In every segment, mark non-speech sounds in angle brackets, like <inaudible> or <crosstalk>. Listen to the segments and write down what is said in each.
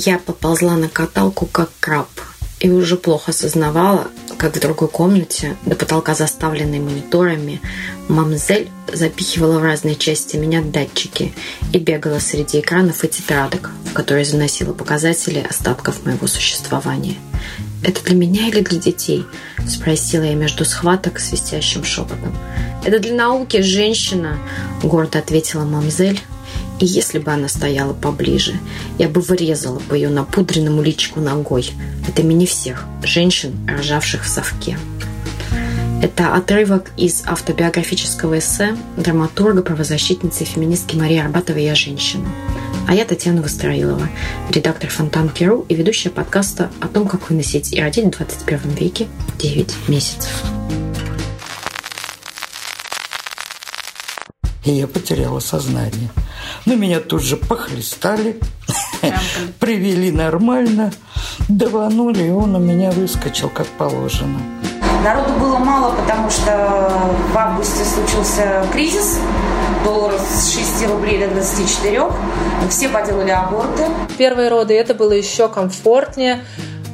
Я поползла на каталку, как краб, и уже плохо осознавала, как в другой комнате, до потолка заставленной мониторами, мамзель запихивала в разные части меня датчики и бегала среди экранов и тетрадок, в которые заносила показатели остатков моего существования. «Это для меня или для детей?» – спросила я между схваток свистящим шепотом. «Это для науки, женщина!» – гордо ответила мамзель, и если бы она стояла поближе, я бы вырезала по ее напудренному личику ногой от имени всех женщин, рожавших в совке. Это отрывок из автобиографического эссе драматурга, правозащитницы и феминистки Марии Арбатовой «Я женщина». А я Татьяна Выстроилова, редактор Фонтан Перу и ведущая подкаста о том, как выносить и родить в 21 веке 9 месяцев. И я потеряла сознание. Но меня тут же похлестали, <laughs> привели нормально, даванули, и он у меня выскочил как положено. Народу было мало, потому что в августе случился кризис. Доллар с 6 рублей до 24. Все поделали аборты. Первые роды это было еще комфортнее.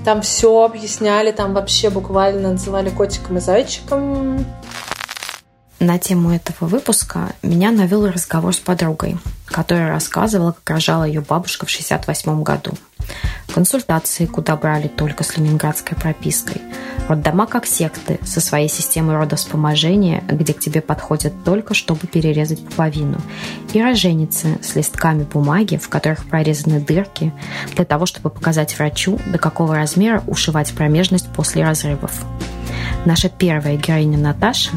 Там все объясняли, там вообще буквально называли котиком и зайчиком. На тему этого выпуска меня навел разговор с подругой, которая рассказывала, как рожала ее бабушка в 68 году. Консультации, куда брали только с ленинградской пропиской. Роддома как секты со своей системой родовспоможения, где к тебе подходят только, чтобы перерезать пуповину. И роженицы с листками бумаги, в которых прорезаны дырки, для того, чтобы показать врачу, до какого размера ушивать промежность после разрывов. Наша первая героиня Наташа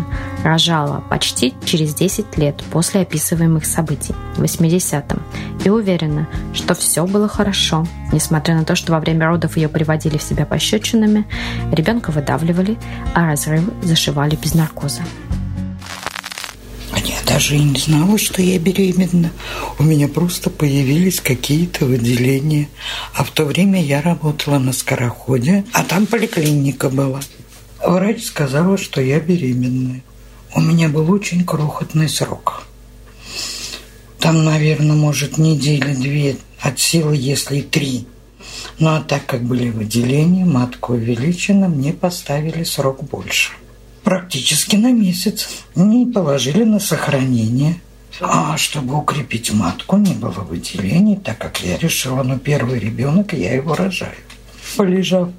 рожала почти через 10 лет после описываемых событий, в 80-м, и уверена, что все было хорошо, несмотря на то, что во время родов ее приводили в себя пощечинами, ребенка выдавливали, а разрывы зашивали без наркоза. Я даже и не знала, что я беременна. У меня просто появились какие-то выделения. А в то время я работала на скороходе, а там поликлиника была. Врач сказала, что я беременная. У меня был очень крохотный срок. Там, наверное, может, недели две от силы, если три. Ну, а так как были выделения, матка увеличена, мне поставили срок больше. Практически на месяц. Не положили на сохранение. А чтобы укрепить матку, не было выделений, так как я решила, ну, первый ребенок, я его рожаю. Полежав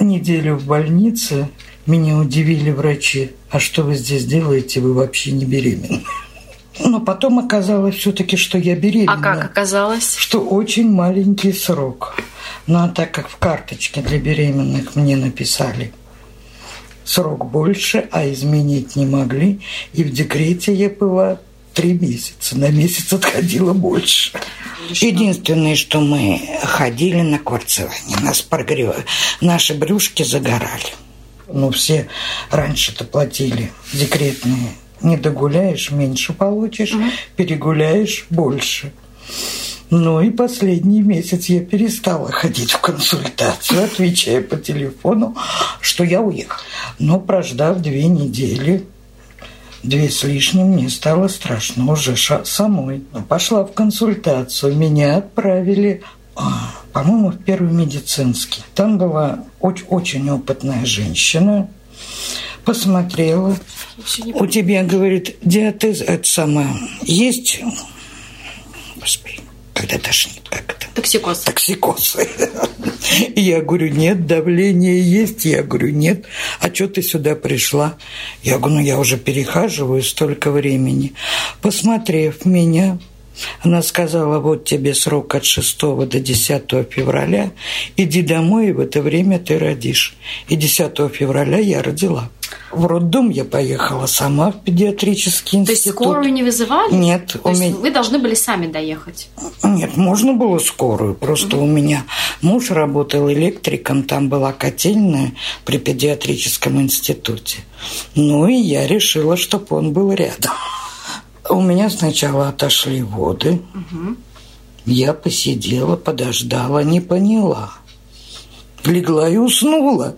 неделю в больнице, меня удивили врачи. А что вы здесь делаете? Вы вообще не беременны. Но потом оказалось все-таки, что я беременна. А как оказалось? Что очень маленький срок. Ну а так как в карточке для беременных мне написали срок больше, а изменить не могли, и в декрете я была три месяца. На месяц отходила больше. Единственное, что мы ходили на кварцевание, нас прогревали, наши брюшки загорали. Ну, все раньше-то платили декретные. Не догуляешь, меньше получишь, угу. перегуляешь, больше. Ну и последний месяц я перестала ходить в консультацию, <laughs> отвечая по телефону, что я уехала. Но прождав две недели, две с лишним, мне стало страшно уже самой. Пошла в консультацию, меня отправили а, по-моему, в первый медицинский. Там была очень, очень опытная женщина, посмотрела. У тебя, говорит, диатез, это самое, есть, господи, когда тошнит, как это? Токсикоз. Токсикоз. Я говорю, нет, давление есть. Я говорю, нет. А что ты сюда пришла? Я говорю, ну я уже перехаживаю столько времени. Посмотрев меня, она сказала, вот тебе срок от 6 до 10 февраля, иди домой, и в это время ты родишь. И 10 февраля я родила. В роддом я поехала сама в педиатрический институт. То есть скорую не вызывали? Нет. То есть меня... вы должны были сами доехать? Нет, можно было скорую. Просто угу. у меня муж работал электриком, там была котельная при педиатрическом институте. Ну и я решила, чтобы он был рядом. У меня сначала отошли воды. Угу. Я посидела, подождала, не поняла. Легла и уснула.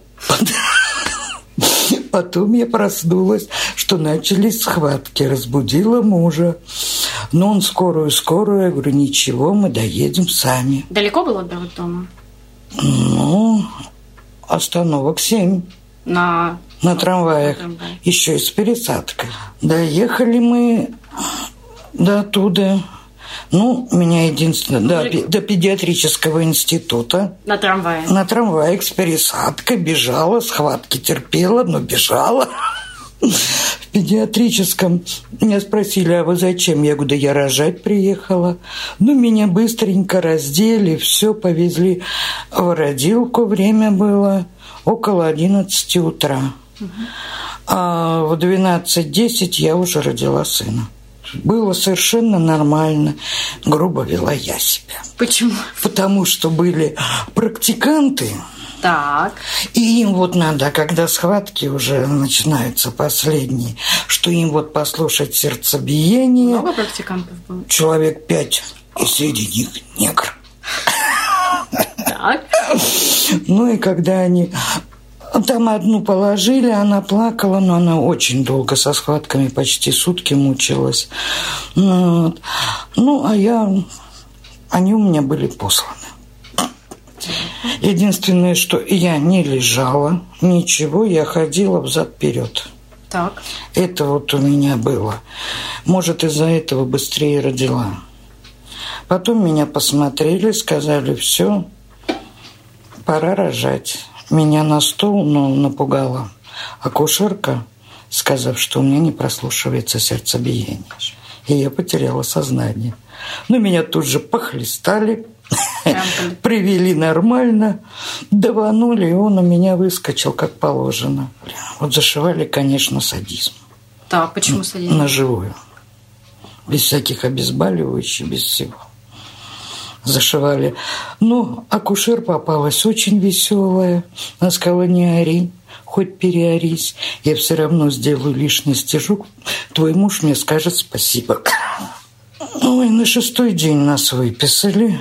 Потом я проснулась, что начались схватки, разбудила мужа. Ну, он скорую-скорую. Я говорю, ничего, мы доедем сами. Далеко было до роддома? Ну, остановок семь. На... На трамваях. На трамвае. Еще и с пересадкой. Доехали мы до оттуда. Ну, меня единственное, до, до педиатрического института. На трамвае? На трамвае с пересадкой. Бежала, схватки терпела, но бежала. В педиатрическом меня спросили, а вы зачем? Я говорю, да я рожать приехала. Ну, меня быстренько раздели, все повезли в родилку. Время было около 11 утра. А в 12.10 я уже родила сына. Было совершенно нормально. Грубо вела я себя. Почему? Потому что были практиканты, так. И им вот надо, когда схватки уже начинаются последние, что им вот послушать сердцебиение. Много практикантов было? Человек пять, и среди них негр. Так. Ну и когда они там одну положили, она плакала, но она очень долго со схватками, почти сутки мучилась. Ну, вот. ну а я... Они у меня были посланы. Единственное, что я не лежала, ничего, я ходила взад-вперед. Так. Это вот у меня было. Может, из-за этого быстрее родила. Потом меня посмотрели, сказали, все, пора рожать. Меня на стол ну, напугала акушерка, сказав, что у меня не прослушивается сердцебиение. И я потеряла сознание. Но меня тут же похлестали, <laughs> Привели нормально, даванули, и он у меня выскочил, как положено. Вот зашивали, конечно, садизм. Так, почему садизм? На живую. Без всяких обезболивающих, без всего. Зашивали. Ну, акушер попалась очень веселая. Она сказала, не ори, хоть переорись. Я все равно сделаю лишний стежок. Твой муж мне скажет спасибо. Ой, на шестой день нас выписали.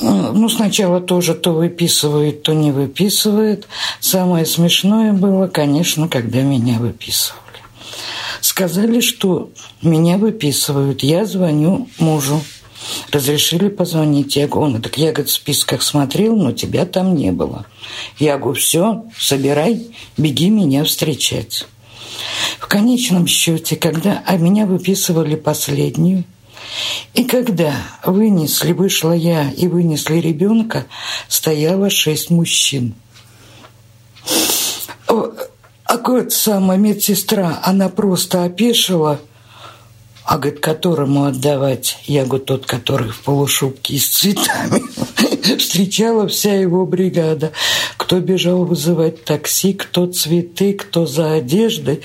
Ну, сначала тоже то выписывает, то не выписывает. Самое смешное было, конечно, когда меня выписывали. Сказали, что меня выписывают. Я звоню мужу. Разрешили позвонить. Я говорю, он, так я, говорит, в списках смотрел, но тебя там не было. Я говорю, все, собирай, беги меня встречать. В конечном счете, когда а меня выписывали последнюю, и когда вынесли, вышла я и вынесли ребенка, стояло шесть мужчин. А говорит, сама медсестра, она просто опешила, а говорит, которому отдавать? Я говорю, тот, который в полушубке и с цветами. <laughs> Встречала вся его бригада. Кто бежал вызывать такси, кто цветы, кто за одеждой.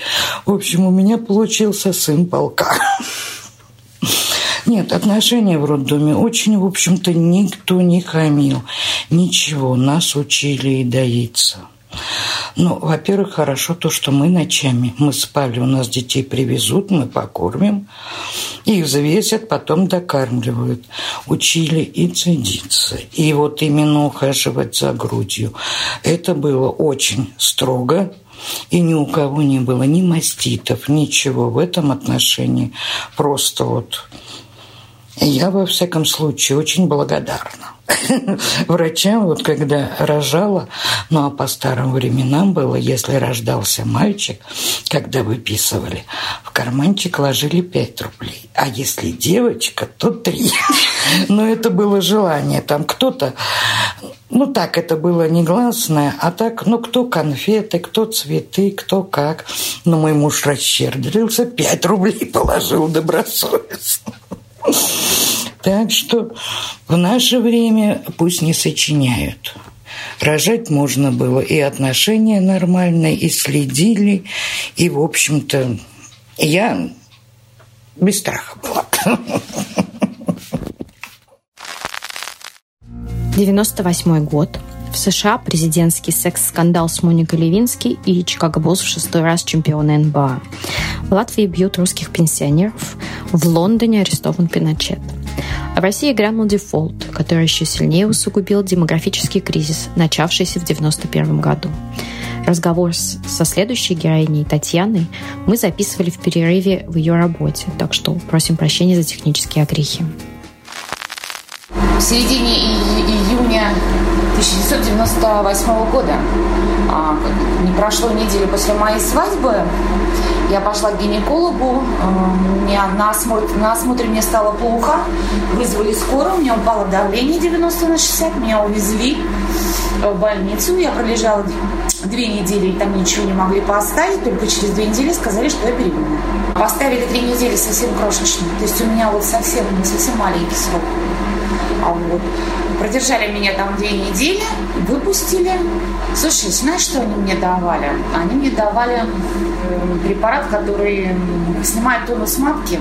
В общем, у меня получился сын полка. Нет, отношения в роддоме очень, в общем-то, никто не хамил. Ничего, нас учили и доиться. Ну, во-первых, хорошо то, что мы ночами. Мы спали, у нас детей привезут, мы покормим. Их взвесят, потом докармливают. Учили и цедиться. И вот именно ухаживать за грудью. Это было очень строго. И ни у кого не было ни маститов, ничего в этом отношении. Просто вот я, во всяком случае, очень благодарна <laughs> врачам, вот когда рожала, ну а по старым временам было, если рождался мальчик, когда выписывали, в карманчик ложили 5 рублей, а если девочка, то 3. <laughs> Но это было желание, там кто-то, ну так это было негласное, а так, ну кто конфеты, кто цветы, кто как. Но мой муж расщедрился, 5 рублей положил добросовестно. Так что в наше время пусть не сочиняют. Рожать можно было, и отношения нормальные, и следили, и, в общем-то, я без страха была. 98 год. В США президентский секс-скандал с Моникой Левински и Чикаго Буллс в шестой раз чемпионы НБА. В Латвии бьют русских пенсионеров. В Лондоне арестован Пиночет. А в России грянул дефолт, который еще сильнее усугубил демографический кризис, начавшийся в 1991 году. Разговор со следующей героиней Татьяной мы записывали в перерыве в ее работе, так что просим прощения за технические огрехи. В середине 1998 года, а, не прошло недели после моей свадьбы, я пошла к гинекологу, у меня на, осмотр, на осмотре мне стало плохо, вызвали скорую, у меня упало давление 90 на 60, меня увезли в больницу, я пролежала две недели, и там ничего не могли поставить, только через две недели сказали, что я беременна. Поставили три недели совсем крошечные, то есть у меня вот совсем, совсем маленький срок. А вот. Продержали меня там две недели, выпустили. Слушай, знаешь, что они мне давали? Они мне давали препарат, который снимает тонус матки.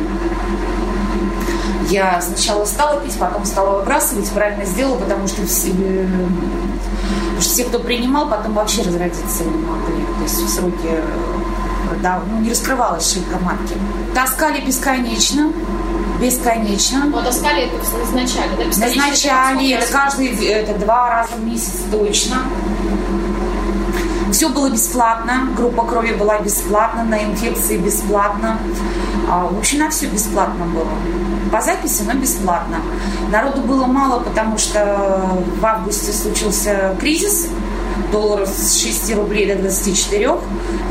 Я сначала стала пить, потом стала выбрасывать. Правильно сделала, потому что все, э, потому что все, кто принимал, потом вообще разродиться не могли. То есть в сроке да, ну, не раскрывалась шейка матки. Таскали бесконечно бесконечно. Вот таскали это назначали, да? Назначали, это каждый, это два раза в месяц точно. Все было бесплатно, группа крови была бесплатна, на инфекции бесплатно. А, в общем, на все бесплатно было. По записи, но бесплатно. Народу было мало, потому что в августе случился кризис, долларов с 6 рублей до 24.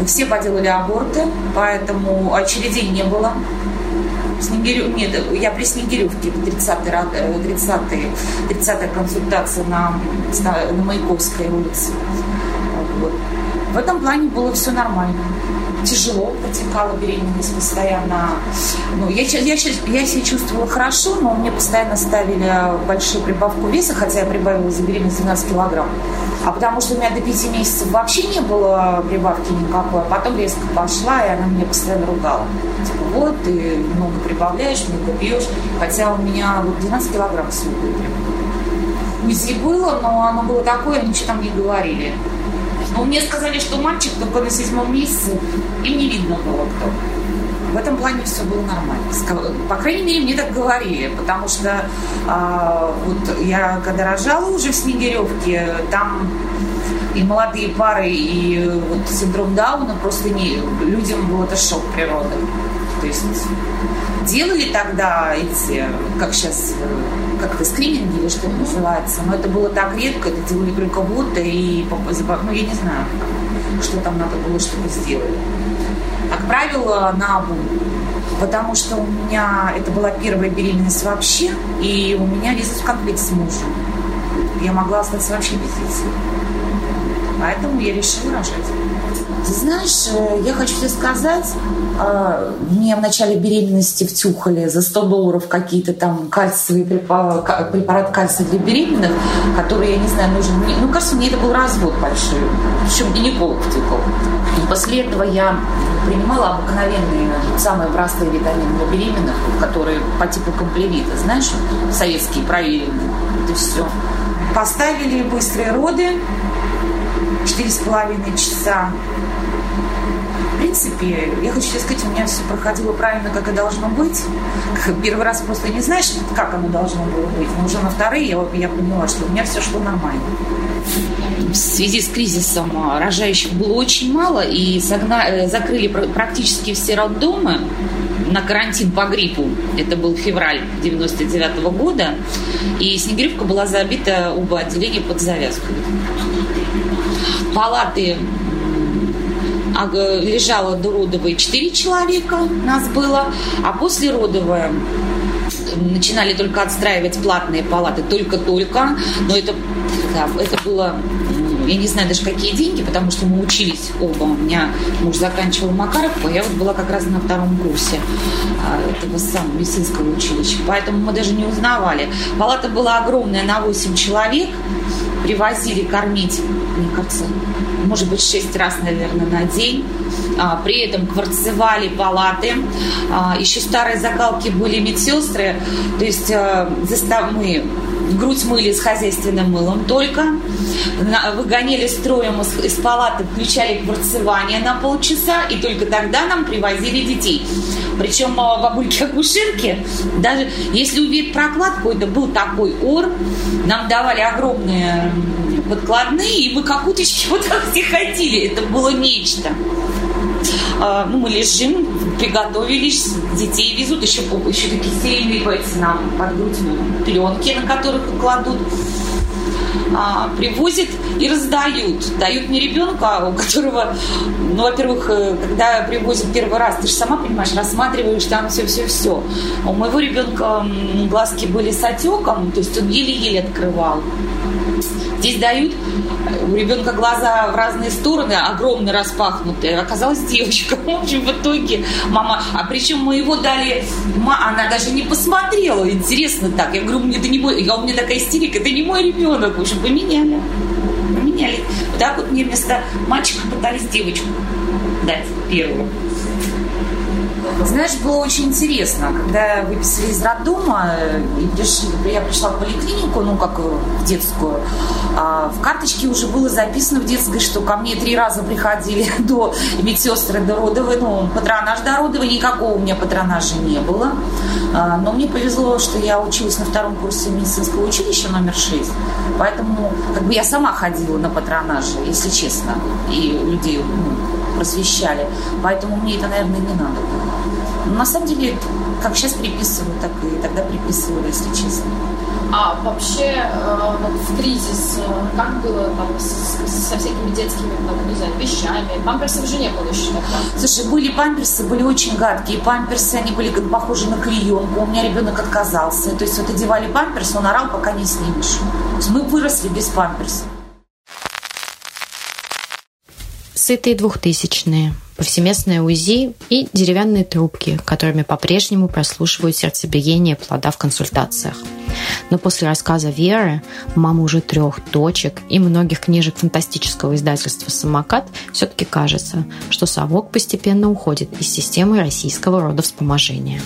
Все поделали аборты, поэтому очередей не было. Снегирев... Нет, я при Снегиревке, 30-й 30 30 консультация на, на Маяковской улице. Вот. В этом плане было все нормально. Тяжело протекала беременность постоянно. Ну, я, я, я, себя чувствовала хорошо, но мне постоянно ставили большую прибавку веса, хотя я прибавила за беременность 12 килограмм. А потому что у меня до пяти месяцев вообще не было прибавки никакой, а потом резко пошла, и она меня постоянно ругала. Типа, вот, ты много прибавляешь, много пьешь. Хотя у меня вот 12 килограмм всего было. УЗИ было, но оно было такое, ничего там не говорили. Но мне сказали, что мальчик только на седьмом месяце, им не видно было кто. В этом плане все было нормально. По крайней мере, мне так говорили, потому что а, вот я когда рожала уже в Снегиревке, там и молодые пары, и вот синдром Дауна просто не... Людям был это шок природы. То есть делали тогда эти, как сейчас, как-то скрининги или что это называется, но это было так редко, это делали только вот и, ну, я не знаю, что там надо было, чтобы сделали. Как правило, на обум. Потому что у меня, это была первая беременность вообще, и у меня резус в конфликт с мужем. Я могла остаться вообще без детей. Поэтому я решила рожать. Ты знаешь, э, я хочу тебе сказать, а, мне в начале беременности втюхали за 100 долларов какие-то там кальциевые препараты, препарат кальция для беременных, которые, я не знаю, нужен. Ну, кажется, мне это был развод большой. Причем гинеколог втюхал. И после этого я принимала обыкновенные, самые простые витамины для беременных, которые по типу комплевита, знаешь, советские проверенные. Это все. Поставили быстрые роды, четыре с половиной часа принципе, я хочу тебе сказать, у меня все проходило правильно, как и должно быть. <laughs> Первый раз просто не знаешь, как оно должно было быть. Но уже на вторые я, я поняла, что у меня все шло нормально. В связи с кризисом а, рожающих было очень мало, и согна... Э, закрыли практически все роддомы на карантин по гриппу. Это был февраль 99 -го года. И Снегиревка была забита оба отделения под завязку. Палаты лежало до родовой 4 человека нас было, а после родовая начинали только отстраивать платные палаты, только-только, но это, да, это было я не знаю даже какие деньги, потому что мы учились оба. У меня муж заканчивал Макаровку, а я вот была как раз на втором курсе а, этого самого медицинского училища. Поэтому мы даже не узнавали. Палата была огромная на 8 человек. Привозили кормить, мне кажется, может быть, шесть раз, наверное, на день. А, при этом кварцевали палаты. А, еще старые закалки были медсестры. То есть застав... мы грудь мыли с хозяйственным мылом только. Выгоняли строем из, палаты, включали кварцевание на полчаса, и только тогда нам привозили детей. Причем бабульки-акушерки, даже если увидеть прокладку, это был такой ор, нам давали огромные подкладные, и мы как уточки <laughs> вот так все ходили. Это было нечто. А, ну, мы лежим, приготовились, детей везут, еще, еще такие сильные эти нам под грудь пленки, на которых кладут а, привозят и раздают. Дают не ребенка, у которого, ну, во-первых, э, когда привозят первый раз, ты же сама понимаешь, рассматриваешь там все-все-все. У моего ребенка глазки были с отеком, то есть он еле-еле открывал. Здесь дают у ребенка глаза в разные стороны, огромные распахнутые. Оказалась девочка. <laughs> В общем, в итоге мама... А причем мы его дали... Она даже не посмотрела. Интересно так. Я говорю, это не мой... Я, у меня такая истерика. Это не мой ребенок. В общем, поменяли. Поменяли. Вот так вот мне вместо мальчика пытались девочку дать первую. Знаешь, было очень интересно, когда выписали из роддома, и пришли, я пришла в поликлинику, ну, как в детскую, а в карточке уже было записано в детской, что ко мне три раза приходили <laughs> до медсестры до родовой, ну, патронаж до родовой, никакого у меня патронажа не было. А, но мне повезло, что я училась на втором курсе медицинского училища номер 6, поэтому как бы я сама ходила на патронаже, если честно, и людей ну, просвещали. Поэтому мне это, наверное, не надо было. Но на самом деле, как сейчас приписываю, так и тогда приписывали, если честно. А вообще э, вот в кризис э, как было там с, со всякими детскими, там, не знаю, вещами? Памперсов же не было еще тогда. Слушай, были памперсы, были очень гадкие памперсы, они были как похожи на клеенку. У меня ребенок отказался. То есть вот одевали памперс, он орал, пока не снимешь. То есть мы выросли без памперса. Сытые двухтысячные, повсеместное УЗИ и деревянные трубки, которыми по-прежнему прослушивают сердцебиение плода в консультациях. Но после рассказа Веры, мамы уже трех точек и многих книжек фантастического издательства «Самокат» все-таки кажется, что совок постепенно уходит из системы российского родовспоможения.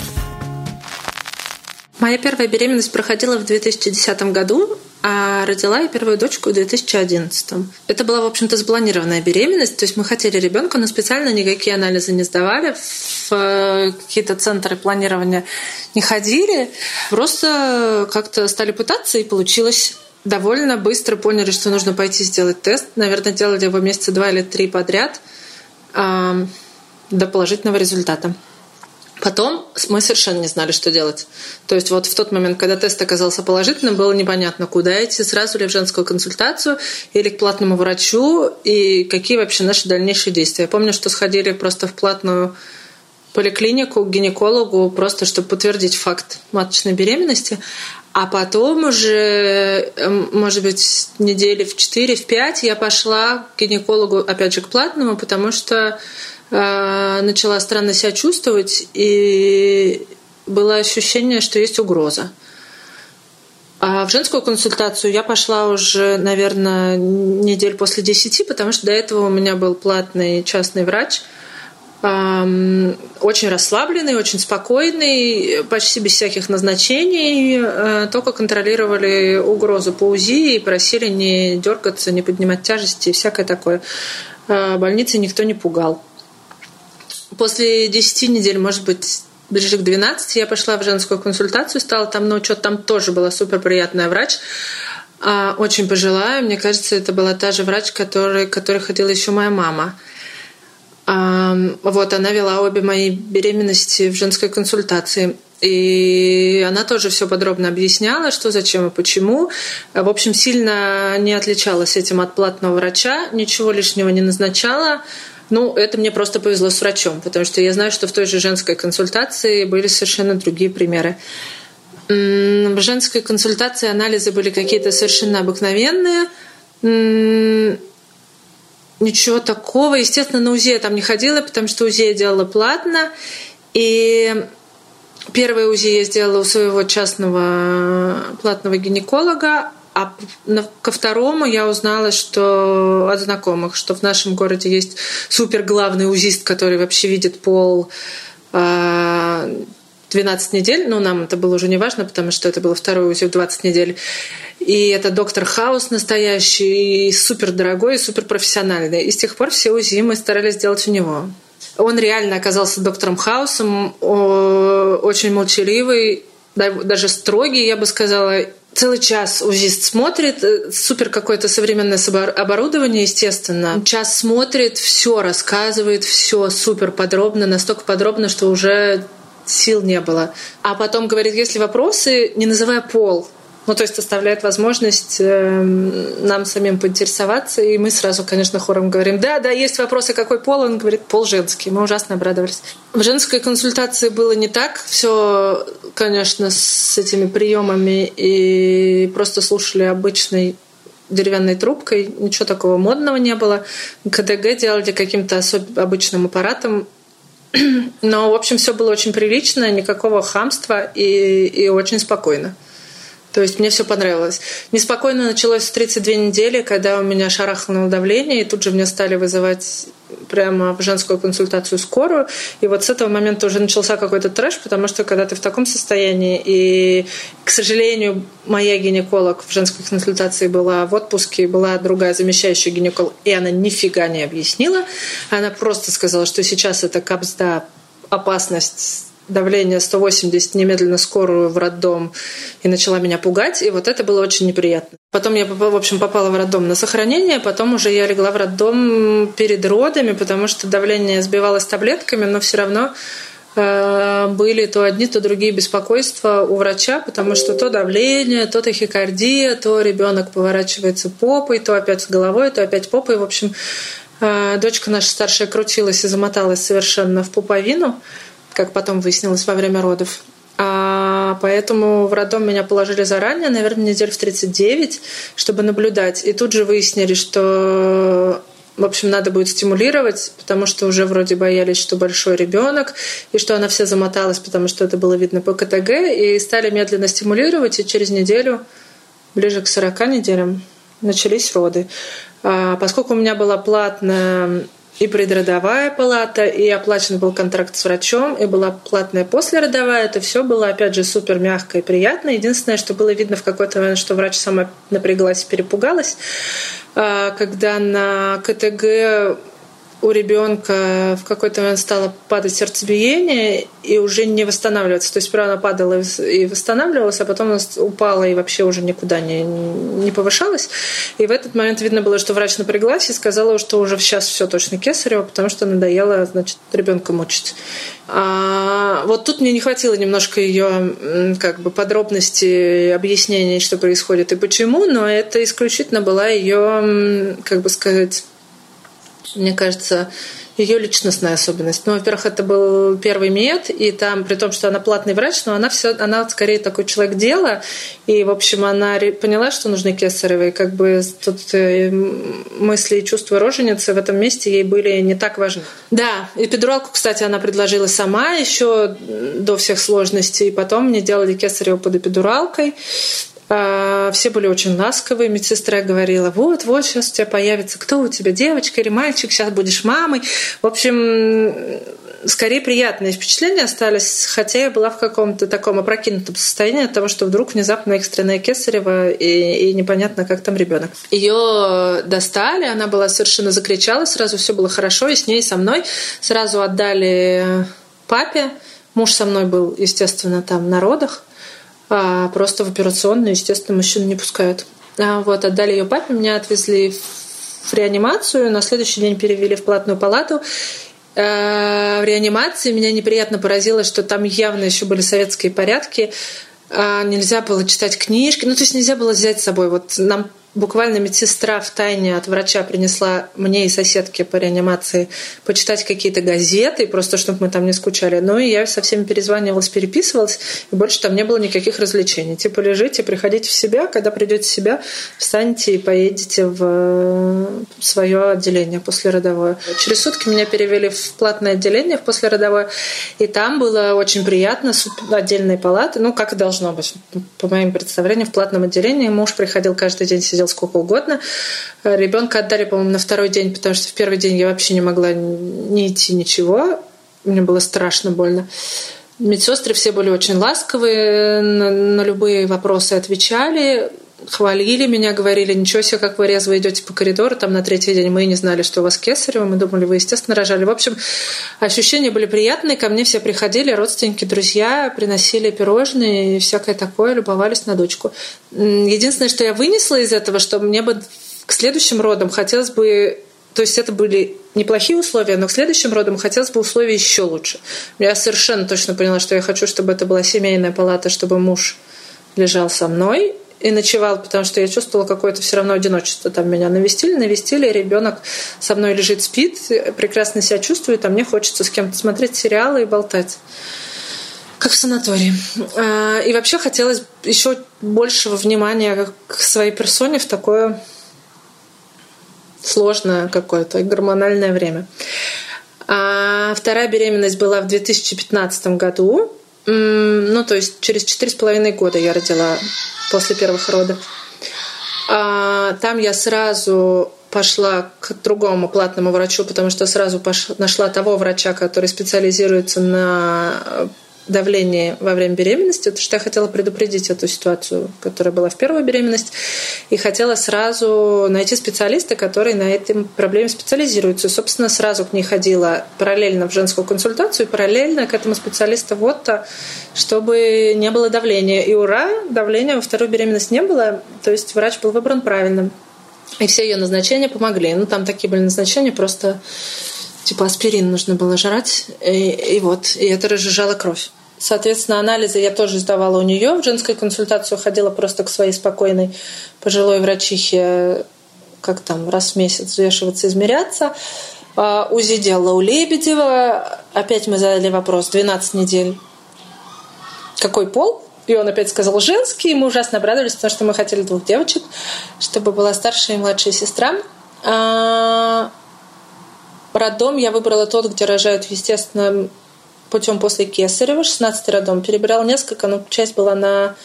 Моя первая беременность проходила в 2010 году, а родила я первую дочку в 2011. Это была, в общем-то, спланированная беременность. То есть мы хотели ребенка, но специально никакие анализы не сдавали, в э, какие-то центры планирования не ходили. Просто как-то стали пытаться, и получилось довольно быстро поняли, что нужно пойти сделать тест. Наверное, делали его месяца два или три подряд до положительного результата. Потом мы совершенно не знали, что делать. То есть вот в тот момент, когда тест оказался положительным, было непонятно, куда идти, сразу ли в женскую консультацию или к платному врачу, и какие вообще наши дальнейшие действия. Я помню, что сходили просто в платную поликлинику к гинекологу, просто чтобы подтвердить факт маточной беременности. А потом уже, эм, может быть, недели в 4, в 5 я пошла к гинекологу, опять же, к платному, потому что начала странно себя чувствовать, и было ощущение, что есть угроза. А в женскую консультацию я пошла уже, наверное, недель после десяти, потому что до этого у меня был платный частный врач, очень расслабленный, очень спокойный, почти без всяких назначений, э, только контролировали угрозу по УЗИ и просили не дергаться, не поднимать тяжести и всякое такое. Э, больницы никто не пугал. После 10 недель, может быть, ближе к 12 я пошла в женскую консультацию, стала там на учет, там тоже была супер приятная врач. А, очень пожилая, мне кажется, это была та же врач, который, которой ходила еще моя мама. Вот, она вела обе мои беременности в женской консультации. И она тоже все подробно объясняла, что, зачем и почему. В общем, сильно не отличалась этим от платного врача, ничего лишнего не назначала. Ну, это мне просто повезло с врачом, потому что я знаю, что в той же женской консультации были совершенно другие примеры. В женской консультации анализы были какие-то совершенно обыкновенные. Ничего такого. Естественно, на УЗИ я там не ходила, потому что УЗИ я делала платно. И первое УЗИ я сделала у своего частного платного гинеколога, а ко второму я узнала, что от знакомых, что в нашем городе есть супер главный узист, который вообще видит пол 12 а, недель. Ну, нам это было уже не важно, потому что это было второй УЗИ в 20 недель. И это доктор Хаус настоящий, супер дорогой и супер профессиональный. И с тех пор все УЗИ мы старались делать у него. Он реально оказался доктором Хаусом, очень молчаливый, даже строгий, я бы сказала, целый час УЗИст смотрит, э, супер какое-то современное оборудование, естественно. Час смотрит, все рассказывает, все супер подробно, настолько подробно, что уже сил не было. А потом говорит, если вопросы, не называя пол, ну, то есть оставляет возможность э, нам самим поинтересоваться, и мы сразу, конечно, хором говорим, да, да, есть вопросы, какой пол? Он говорит, пол женский. Мы ужасно обрадовались. В женской консультации было не так. Все, конечно, с этими приемами и просто слушали обычной деревянной трубкой, ничего такого модного не было. КДГ делали каким-то особ... обычным аппаратом, <clears throat> но, в общем, все было очень прилично, никакого хамства и, и очень спокойно. То есть мне все понравилось. Неспокойно началось с 32 недели, когда у меня шарахнуло давление, и тут же мне стали вызывать прямо в женскую консультацию скорую. И вот с этого момента уже начался какой-то трэш, потому что когда ты в таком состоянии, и, к сожалению, моя гинеколог в женской консультации была в отпуске, была другая замещающая гинеколог, и она нифига не объяснила. Она просто сказала, что сейчас это капсда опасность давление 180, немедленно скорую в роддом и начала меня пугать, и вот это было очень неприятно. Потом я, в общем, попала в роддом на сохранение, потом уже я легла в роддом перед родами, потому что давление сбивалось таблетками, но все равно э, были то одни, то другие беспокойства у врача, потому что то давление, то тахикардия, то ребенок поворачивается попой, то опять головой, то опять попой. В общем, э, дочка наша старшая крутилась и замоталась совершенно в пуповину как потом выяснилось во время родов. А, поэтому в роддом меня положили заранее, наверное, недель в 39, чтобы наблюдать. И тут же выяснили, что в общем, надо будет стимулировать, потому что уже вроде боялись, что большой ребенок, и что она вся замоталась, потому что это было видно по КТГ, и стали медленно стимулировать, и через неделю, ближе к 40 неделям, начались роды. А, поскольку у меня была платная и предродовая палата, и оплачен был контракт с врачом, и была платная послеродовая. Это все было, опять же, супер мягко и приятно. Единственное, что было видно в какой-то момент, что врач сама напряглась и перепугалась, а, когда на КТГ у ребенка в какой-то момент стало падать сердцебиение и уже не восстанавливаться. То есть сперва она падала и восстанавливалась, а потом упала и вообще уже никуда не, не повышалась. И в этот момент видно было, что врач напряглась и сказала, что уже сейчас все точно кесарево, потому что надоело, значит, ребенка мучить. А вот тут мне не хватило немножко ее как бы подробностей, объяснений, что происходит и почему, но это исключительно была ее, как бы сказать, мне кажется, ее личностная особенность. Ну, во-первых, это был первый мед, и там, при том, что она платный врач, но она все, она скорее такой человек дела, и, в общем, она поняла, что нужны кесаревые, как бы тут э, мысли и чувства роженицы в этом месте ей были не так важны. Да, эпидуралку, кстати, она предложила сама еще до всех сложностей, и потом мне делали кесарево под эпидуралкой, все были очень ласковые. Медсестра говорила, вот, вот, сейчас у тебя появится, кто у тебя, девочка или мальчик, сейчас будешь мамой. В общем, скорее приятные впечатления остались, хотя я была в каком-то таком опрокинутом состоянии от того, что вдруг внезапно экстренная кесарева и, и непонятно, как там ребенок. Ее достали, она была совершенно закричала, сразу все было хорошо, и с ней, и со мной сразу отдали папе. Муж со мной был, естественно, там на родах а просто в операционную, естественно, мужчин не пускают. А вот, отдали ее папе, меня отвезли в реанимацию, на следующий день перевели в платную палату. А, в реанимации меня неприятно поразило, что там явно еще были советские порядки. А, нельзя было читать книжки, ну то есть нельзя было взять с собой. Вот нам буквально медсестра в тайне от врача принесла мне и соседке по реанимации почитать какие-то газеты, просто чтобы мы там не скучали. Ну и я со всеми перезванивалась, переписывалась, и больше там не было никаких развлечений. Типа лежите, приходите в себя, когда придете в себя, встаньте и поедете в свое отделение послеродовое. Через сутки меня перевели в платное отделение в послеродовое, и там было очень приятно, отдельные палаты, ну, как и должно быть, по моим представлениям, в платном отделении. Муж приходил каждый день, сидел сидел сколько угодно. Э, Ребенка отдали, по-моему, на второй день, потому что в первый день я вообще не могла не идти ничего. Мне было страшно больно. Медсестры все были очень ласковые, на, на любые вопросы отвечали. Хвалили меня, говорили, ничего себе, как вы резво идете по коридору, там на третий день мы не знали, что у вас кесарево, мы думали, вы, естественно, рожали. В общем, ощущения были приятные, ко мне все приходили, родственники, друзья, приносили пирожные и всякое такое, любовались на дочку. Единственное, что я вынесла из этого, что мне бы к следующим родам хотелось бы то есть это были неплохие условия, но к следующим родам хотелось бы условия еще лучше. Я совершенно точно поняла, что я хочу, чтобы это была семейная палата, чтобы муж лежал со мной и ночевал, потому что я чувствовала какое-то все равно одиночество. Там меня навестили, навестили, ребенок со мной лежит, спит, прекрасно себя чувствует, а мне хочется с кем-то смотреть сериалы и болтать как в санатории. А, и вообще хотелось еще большего внимания к своей персоне в такое сложное какое-то гормональное время. А вторая беременность была в 2015 году. Ну, то есть через четыре с половиной года я родила после первых родов. А, там я сразу пошла к другому платному врачу, потому что сразу пошла, нашла того врача, который специализируется на давление во время беременности, потому что я хотела предупредить эту ситуацию, которая была в первую беременность, и хотела сразу найти специалиста, который на этой проблеме специализируется. Собственно, сразу к ней ходила параллельно в женскую консультацию параллельно к этому специалисту вот-то, чтобы не было давления. И ура, давления во вторую беременность не было, то есть врач был выбран правильным. И все ее назначения помогли. Ну, там такие были назначения, просто типа аспирин нужно было жрать, и, и вот, и это разжижало кровь. Соответственно, анализы я тоже сдавала у нее. В женскую консультацию ходила просто к своей спокойной пожилой врачихе, как там, раз в месяц взвешиваться, измеряться. А, УЗИ делала у Лебедева. Опять мы задали вопрос, 12 недель. Какой пол? И он опять сказал женский, и мы ужасно обрадовались, потому что мы хотели двух девочек, чтобы была старшая и младшая сестра. Роддом я выбрала тот, где рожают естественным путем после Кесарева, 16-й роддом. Перебирала несколько, но часть была на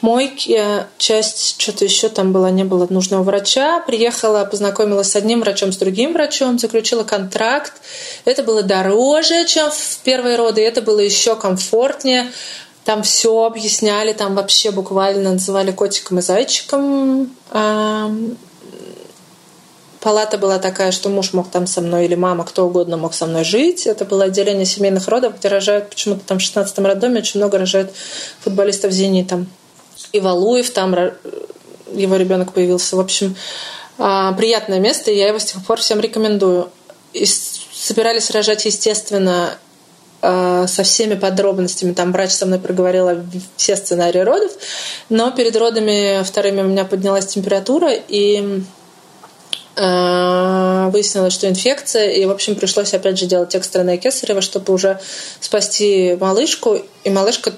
мойке, часть что-то еще там было, не было нужного врача. Приехала, познакомилась с одним врачом, с другим врачом, заключила контракт. Это было дороже, чем в первые роды, это было еще комфортнее. Там все объясняли, там вообще буквально называли котиком и зайчиком. Палата была такая, что муж мог там со мной или мама, кто угодно мог со мной жить. Это было отделение семейных родов, где рожают почему-то там в 16-м роддоме очень много рожают футболистов «Зенита». И Валуев, там его ребенок появился. В общем, а, приятное место, и я его с тех пор всем рекомендую. И собирались рожать, естественно, а, со всеми подробностями. Там врач со мной проговорила все сценарии родов. Но перед родами вторыми у меня поднялась температура, и выяснилось, что инфекция, и, в общем, пришлось опять же делать экстренное кесарево, чтобы уже спасти малышку. И малышка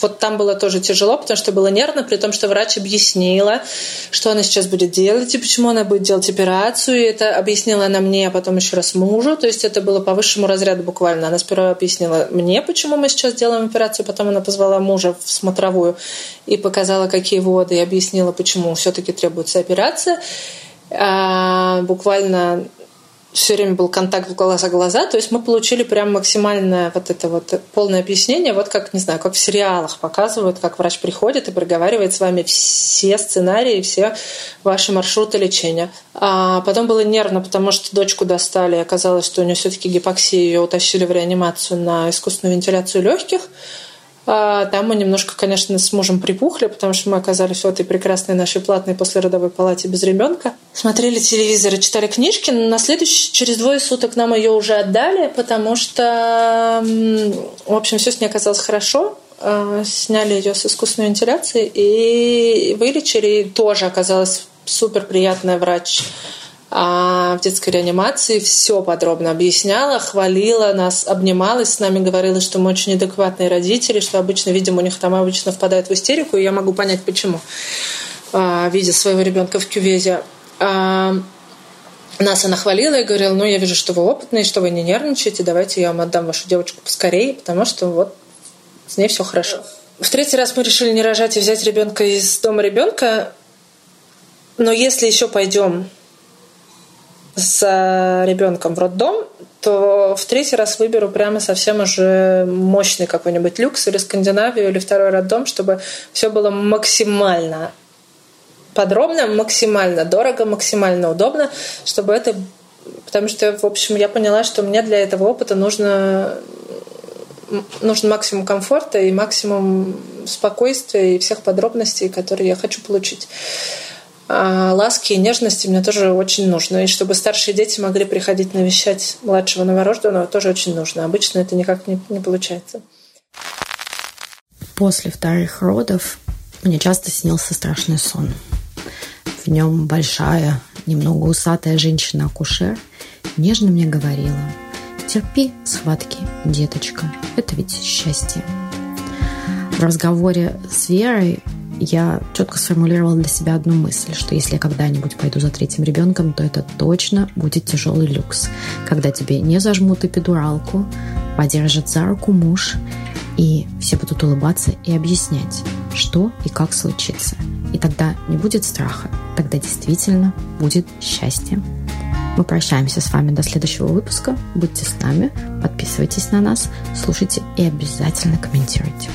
вот там было тоже тяжело, потому что было нервно, при том, что врач объяснила, что она сейчас будет делать и почему она будет делать операцию. И это объяснила она мне, а потом еще раз мужу. То есть это было по высшему разряду буквально. Она сперва объяснила мне, почему мы сейчас делаем операцию, потом она позвала мужа в смотровую и показала, какие воды, и объяснила, почему все-таки требуется операция. А, буквально все время был контакт в глаза глаза, то есть мы получили прям максимальное вот это вот полное объяснение, вот как, не знаю, как в сериалах показывают, как врач приходит и проговаривает с вами все сценарии, все ваши маршруты лечения. А потом было нервно, потому что дочку достали, оказалось, что у нее все-таки гипоксия, ее утащили в реанимацию на искусственную вентиляцию легких. А, там мы немножко, конечно, с мужем припухли, потому что мы оказались в этой прекрасной нашей платной послеродовой палате без ребенка. Смотрели телевизор и читали книжки. На следующий, через двое суток нам ее уже отдали, потому что, в общем, все с ней оказалось хорошо. А, сняли ее с искусственной вентиляции и вылечили. И тоже оказалась супер приятная врач в детской реанимации все подробно объясняла, хвалила нас, обнималась с нами, говорила, что мы очень адекватные родители, что обычно, видимо, у них там обычно впадают в истерику, и я могу понять, почему, а, видя своего ребенка в кювезе. А, нас она хвалила и говорила, ну, я вижу, что вы опытные, что вы не нервничаете, давайте я вам отдам вашу девочку поскорее, потому что вот с ней все хорошо. В третий раз мы решили не рожать и взять ребенка из дома ребенка, но если еще пойдем с ребенком в роддом, то в третий раз выберу прямо совсем уже мощный какой-нибудь люкс или Скандинавию или второй роддом, чтобы все было максимально подробно, максимально дорого, максимально удобно, чтобы это... Потому что, в общем, я поняла, что мне для этого опыта нужно нужен максимум комфорта и максимум спокойствия и всех подробностей, которые я хочу получить. А ласки и нежности мне тоже очень нужно. И чтобы старшие дети могли приходить навещать младшего новорожденного, тоже очень нужно. Обычно это никак не, не получается. После вторых родов мне часто снился страшный сон. В нем большая, немного усатая женщина-акушер нежно мне говорила «Терпи схватки, деточка, это ведь счастье». В разговоре с Верой я четко сформулировала для себя одну мысль, что если я когда-нибудь пойду за третьим ребенком, то это точно будет тяжелый люкс, когда тебе не зажмут эпидуралку, подержит за руку муж, и все будут улыбаться и объяснять, что и как случится. И тогда не будет страха, тогда действительно будет счастье. Мы прощаемся с вами до следующего выпуска. Будьте с нами, подписывайтесь на нас, слушайте и обязательно комментируйте.